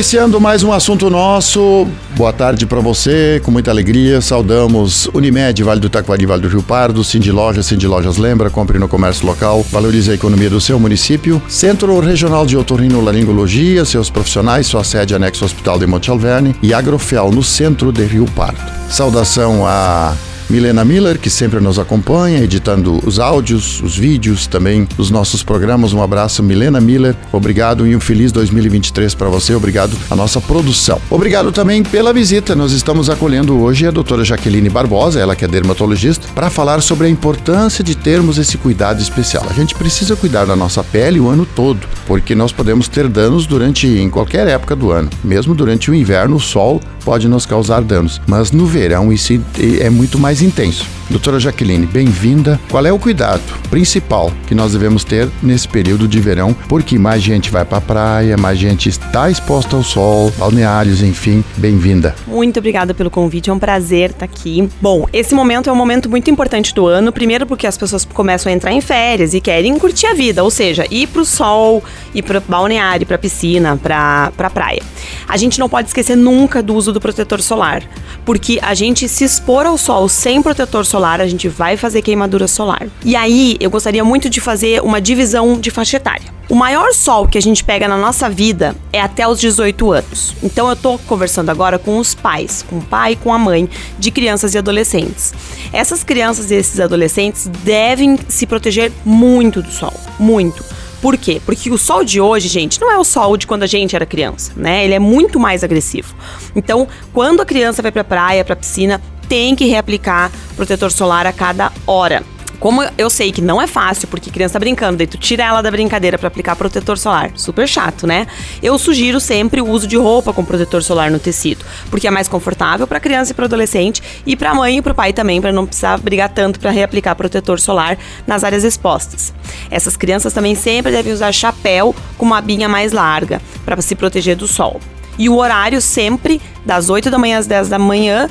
Iniciando mais um assunto nosso. Boa tarde para você, com muita alegria. Saudamos Unimed, Vale do Taquari, Vale do Rio Pardo, Cindy Lojas, Cindy Lojas Lembra, compre no comércio local, valorize a economia do seu município. Centro Regional de Otorrinolaringologia, seus profissionais, sua sede anexo Hospital de Monte Alverne e Agrofel, no centro de Rio Pardo. Saudação a Milena Miller, que sempre nos acompanha, editando os áudios, os vídeos, também os nossos programas. Um abraço, Milena Miller. Obrigado e um feliz 2023 para você. Obrigado à nossa produção. Obrigado também pela visita. Nós estamos acolhendo hoje a doutora Jaqueline Barbosa, ela que é dermatologista, para falar sobre a importância de termos esse cuidado especial. A gente precisa cuidar da nossa pele o ano todo, porque nós podemos ter danos durante em qualquer época do ano. Mesmo durante o inverno, o sol pode nos causar danos, mas no verão isso é muito mais intenso. Doutora Jaqueline, bem-vinda. Qual é o cuidado principal que nós devemos ter nesse período de verão? Porque mais gente vai para a praia, mais gente está exposta ao sol, balneários, enfim. Bem-vinda. Muito obrigada pelo convite, é um prazer estar aqui. Bom, esse momento é um momento muito importante do ano, primeiro porque as pessoas começam a entrar em férias e querem curtir a vida, ou seja, ir para o sol, ir para balneário, para piscina, para pra praia. A gente não pode esquecer nunca do uso do protetor solar, porque a gente se expor ao sol sem protetor solar solar, a gente vai fazer queimadura solar. E aí, eu gostaria muito de fazer uma divisão de faixa etária. O maior sol que a gente pega na nossa vida é até os 18 anos. Então eu tô conversando agora com os pais, com o pai e com a mãe de crianças e adolescentes. Essas crianças e esses adolescentes devem se proteger muito do sol, muito. Por quê? Porque o sol de hoje, gente, não é o sol de quando a gente era criança, né? Ele é muito mais agressivo. Então, quando a criança vai pra praia, pra piscina, tem que reaplicar protetor solar a cada hora. Como eu sei que não é fácil, porque criança tá brincando, daí tu tira ela da brincadeira para aplicar protetor solar. Super chato, né? Eu sugiro sempre o uso de roupa com protetor solar no tecido, porque é mais confortável para criança e para adolescente e para mãe e para pai também, para não precisar brigar tanto para reaplicar protetor solar nas áreas expostas. Essas crianças também sempre devem usar chapéu com uma abinha mais larga para se proteger do sol. E o horário sempre das 8 da manhã às 10 da manhã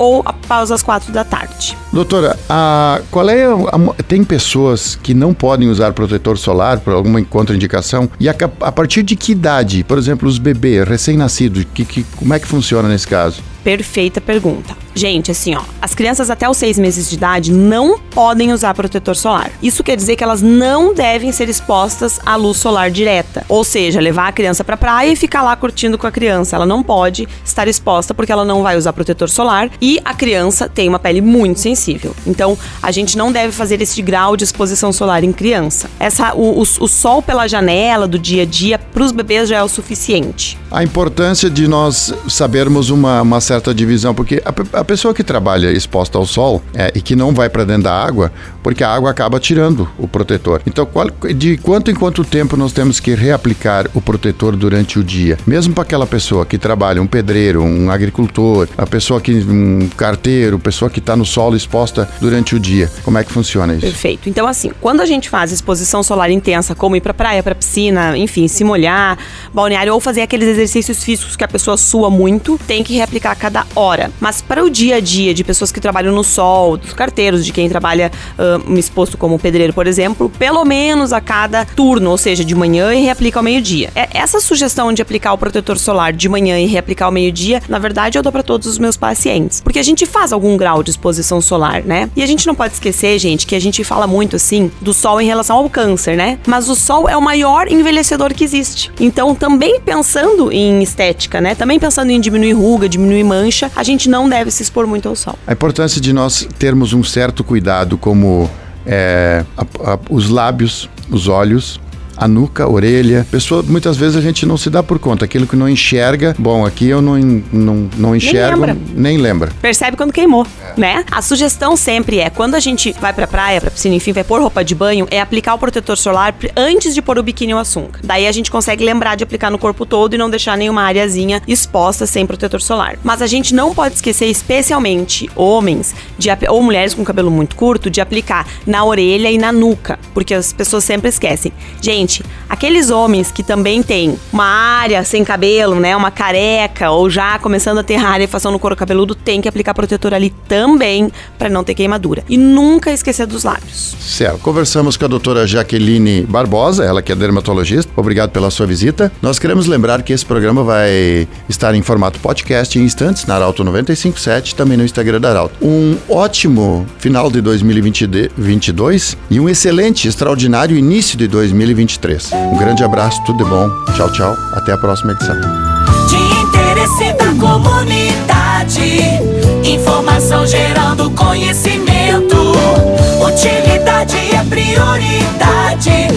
ou após as quatro da tarde. Doutora, a, qual é a, a, tem pessoas que não podem usar protetor solar por alguma contraindicação e a, partir de que idade, por exemplo, os bebês recém-nascidos, que, que, como é que funciona nesse caso? Perfeita pergunta. Gente, assim, ó, as crianças até os seis meses de idade não podem usar protetor solar. Isso quer dizer que elas não devem ser expostas à luz solar direta. Ou seja, levar a criança pra praia e ficar lá curtindo com a criança. Ela não pode estar exposta porque ela não vai usar protetor solar e a criança tem uma pele muito sensível. Então, a gente não deve fazer esse grau de exposição solar em criança. Essa, o, o, o sol pela janela do dia a dia para os bebês já é o suficiente. A importância de nós sabermos uma, uma certa divisão, porque a, a pessoa que trabalha exposta ao sol é, e que não vai para dentro da água, porque a água acaba tirando o protetor. Então, qual, de quanto em quanto tempo nós temos que reaplicar o protetor durante o dia? Mesmo para aquela pessoa que trabalha, um pedreiro, um agricultor, a pessoa que um carteiro, pessoa que está no solo exposta durante o dia. Como é que funciona isso? Perfeito. Então, assim, quando a gente faz exposição solar intensa, como ir para praia, para piscina, enfim, se molhar, balneário ou fazer aqueles exercícios físicos que a pessoa sua muito, tem que reaplicar cada hora. Mas para o dia a dia de pessoas que trabalham no sol, dos carteiros, de quem trabalha uh, exposto como pedreiro, por exemplo, pelo menos a cada turno, ou seja, de manhã e reaplica ao meio-dia. É, essa sugestão de aplicar o protetor solar de manhã e reaplicar ao meio-dia, na verdade, eu dou para todos os meus pacientes. Porque a gente faz algum grau de exposição solar, né? E a gente não pode esquecer, gente, que a gente fala muito assim do sol em relação ao câncer, né? Mas o sol é o maior envelhecedor que existe. Então, também pensando em estética, né? Também pensando em diminuir ruga, diminuir mancha, a gente não deve se expor muito ao sol. A importância de nós termos um certo cuidado como é, a, a, os lábios, os olhos, a nuca, a orelha. Pessoa, muitas vezes a gente não se dá por conta. Aquilo que não enxerga, bom, aqui eu não, não, não enxergo, nem lembra. nem lembra. Percebe quando queimou, é. né? A sugestão sempre é, quando a gente vai pra praia, pra piscina, enfim, vai pôr roupa de banho, é aplicar o protetor solar antes de pôr o biquíni ou a sunga. Daí a gente consegue lembrar de aplicar no corpo todo e não deixar nenhuma areazinha exposta sem protetor solar. Mas a gente não pode esquecer, especialmente homens de, ou mulheres com cabelo muito curto, de aplicar na orelha e na nuca, porque as pessoas sempre esquecem. Gente, Aqueles homens que também têm uma área sem cabelo, né, uma careca ou já começando a ter rarefação no couro cabeludo, tem que aplicar protetor ali também para não ter queimadura. E nunca esquecer dos lábios. Certo. Conversamos com a doutora Jaqueline Barbosa, ela que é dermatologista. Obrigado pela sua visita. Nós queremos lembrar que esse programa vai estar em formato podcast em instantes na Arauto 957, também no Instagram da Arauto. Um ótimo final de 2022 e um excelente, extraordinário início de 2023. Um grande abraço, tudo de bom. Tchau, tchau. Até a próxima edição. De interesse da comunidade, informação gerando conhecimento. Utilidade é prioridade.